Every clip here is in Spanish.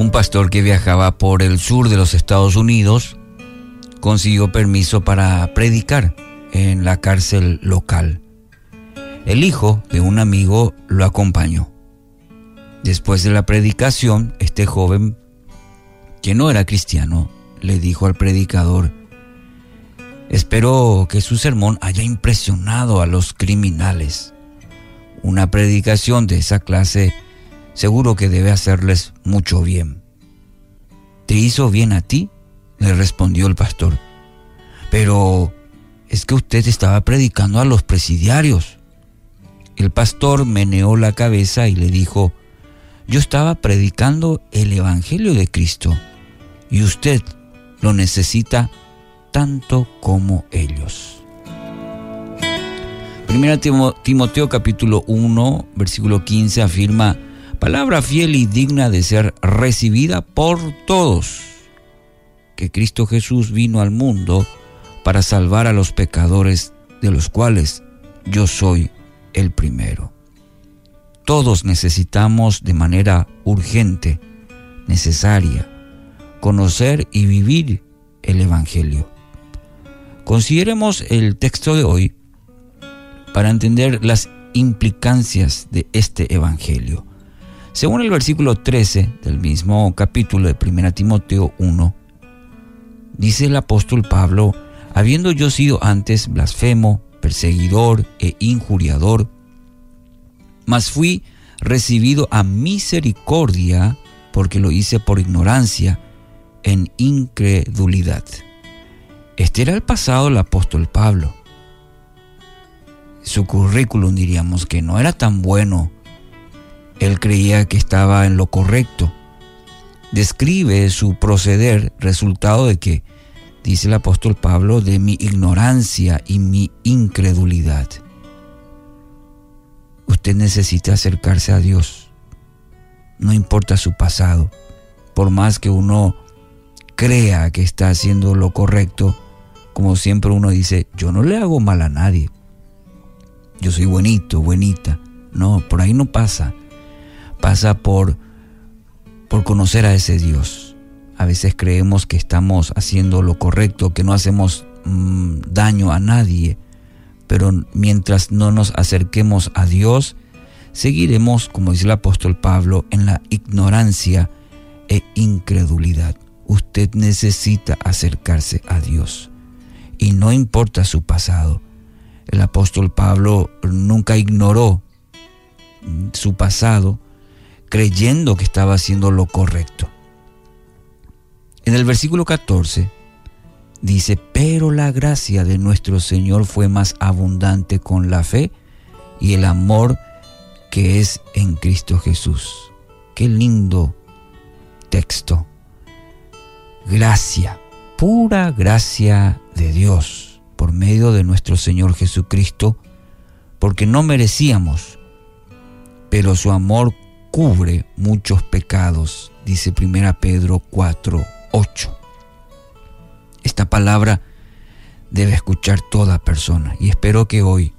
un pastor que viajaba por el sur de los Estados Unidos consiguió permiso para predicar en la cárcel local. El hijo de un amigo lo acompañó. Después de la predicación, este joven, que no era cristiano, le dijo al predicador, espero que su sermón haya impresionado a los criminales. Una predicación de esa clase seguro que debe hacerles mucho bien. ¿Te hizo bien a ti? le respondió el pastor. Pero es que usted estaba predicando a los presidiarios. El pastor meneó la cabeza y le dijo, yo estaba predicando el Evangelio de Cristo y usted lo necesita tanto como ellos. Primera Timoteo capítulo 1, versículo 15 afirma, palabra fiel y digna de ser recibida por todos, que Cristo Jesús vino al mundo para salvar a los pecadores, de los cuales yo soy el primero. Todos necesitamos de manera urgente, necesaria, conocer y vivir el Evangelio. Consideremos el texto de hoy para entender las implicancias de este Evangelio. Según el versículo 13 del mismo capítulo de 1 Timoteo 1, dice el apóstol Pablo, habiendo yo sido antes blasfemo, perseguidor e injuriador, mas fui recibido a misericordia porque lo hice por ignorancia, en incredulidad. Este era el pasado del apóstol Pablo. Su currículum diríamos que no era tan bueno. Él creía que estaba en lo correcto. Describe su proceder resultado de que, dice el apóstol Pablo, de mi ignorancia y mi incredulidad. Usted necesita acercarse a Dios. No importa su pasado. Por más que uno crea que está haciendo lo correcto, como siempre uno dice, yo no le hago mal a nadie. Yo soy buenito, buenita. No, por ahí no pasa. Pasa por, por conocer a ese Dios. A veces creemos que estamos haciendo lo correcto, que no hacemos mm, daño a nadie, pero mientras no nos acerquemos a Dios, seguiremos, como dice el apóstol Pablo, en la ignorancia e incredulidad. Usted necesita acercarse a Dios y no importa su pasado. El apóstol Pablo nunca ignoró su pasado creyendo que estaba haciendo lo correcto. En el versículo 14 dice, pero la gracia de nuestro Señor fue más abundante con la fe y el amor que es en Cristo Jesús. Qué lindo texto. Gracia pura gracia de Dios por medio de nuestro Señor Jesucristo, porque no merecíamos, pero su amor cubre muchos pecados, dice 1 Pedro 4, 8. Esta palabra debe escuchar toda persona y espero que hoy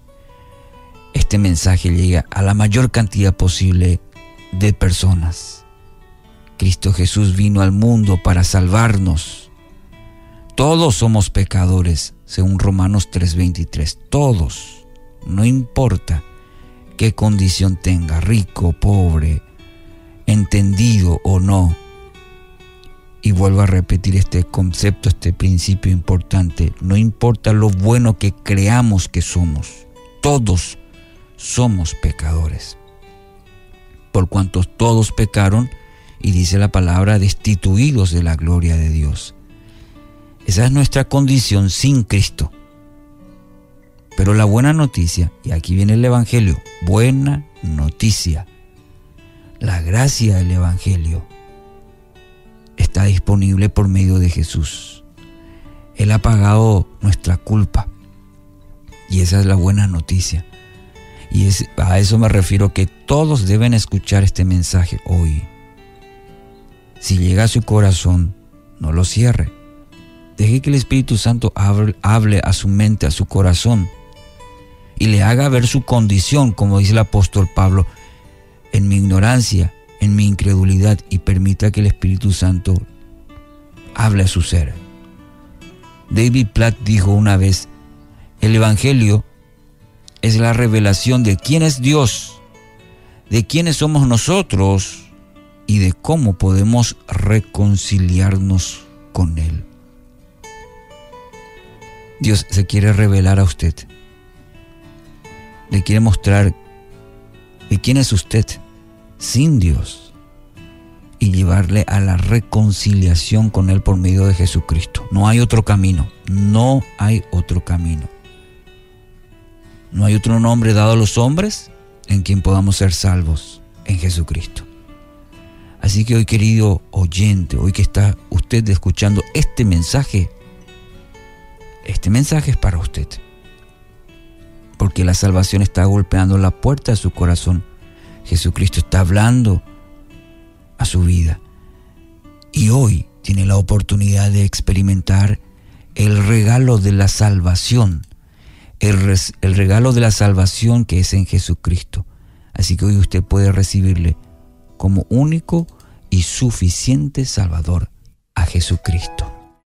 este mensaje llegue a la mayor cantidad posible de personas. Cristo Jesús vino al mundo para salvarnos todos somos pecadores, según Romanos 3:23. Todos, no importa qué condición tenga, rico, pobre, entendido o no. Y vuelvo a repetir este concepto, este principio importante. No importa lo bueno que creamos que somos, todos somos pecadores. Por cuanto todos pecaron, y dice la palabra, destituidos de la gloria de Dios. Esa es nuestra condición sin Cristo. Pero la buena noticia, y aquí viene el Evangelio, buena noticia, la gracia del Evangelio está disponible por medio de Jesús. Él ha pagado nuestra culpa. Y esa es la buena noticia. Y a eso me refiero que todos deben escuchar este mensaje hoy. Si llega a su corazón, no lo cierre Deje que el Espíritu Santo hable, a su mente, a su corazón, y le haga ver su condición, como dice el apóstol Pablo, en mi ignorancia, en mi incredulidad y permita que el Espíritu Santo hable a su ser. David Platt dijo una vez, el Evangelio es la revelación de quién es Dios, de quiénes somos nosotros y de cómo podemos reconciliarnos con Él. Dios se quiere revelar a usted. Le quiere mostrar de quién es usted sin Dios y llevarle a la reconciliación con Él por medio de Jesucristo. No hay otro camino, no hay otro camino. No hay otro nombre dado a los hombres en quien podamos ser salvos en Jesucristo. Así que hoy querido oyente, hoy que está usted escuchando este mensaje, este mensaje es para usted. Porque la salvación está golpeando la puerta de su corazón. Jesucristo está hablando a su vida. Y hoy tiene la oportunidad de experimentar el regalo de la salvación el, regalo de la salvación que es en Jesucristo. Así que hoy usted puede recibirle como único y suficiente Salvador a Jesucristo.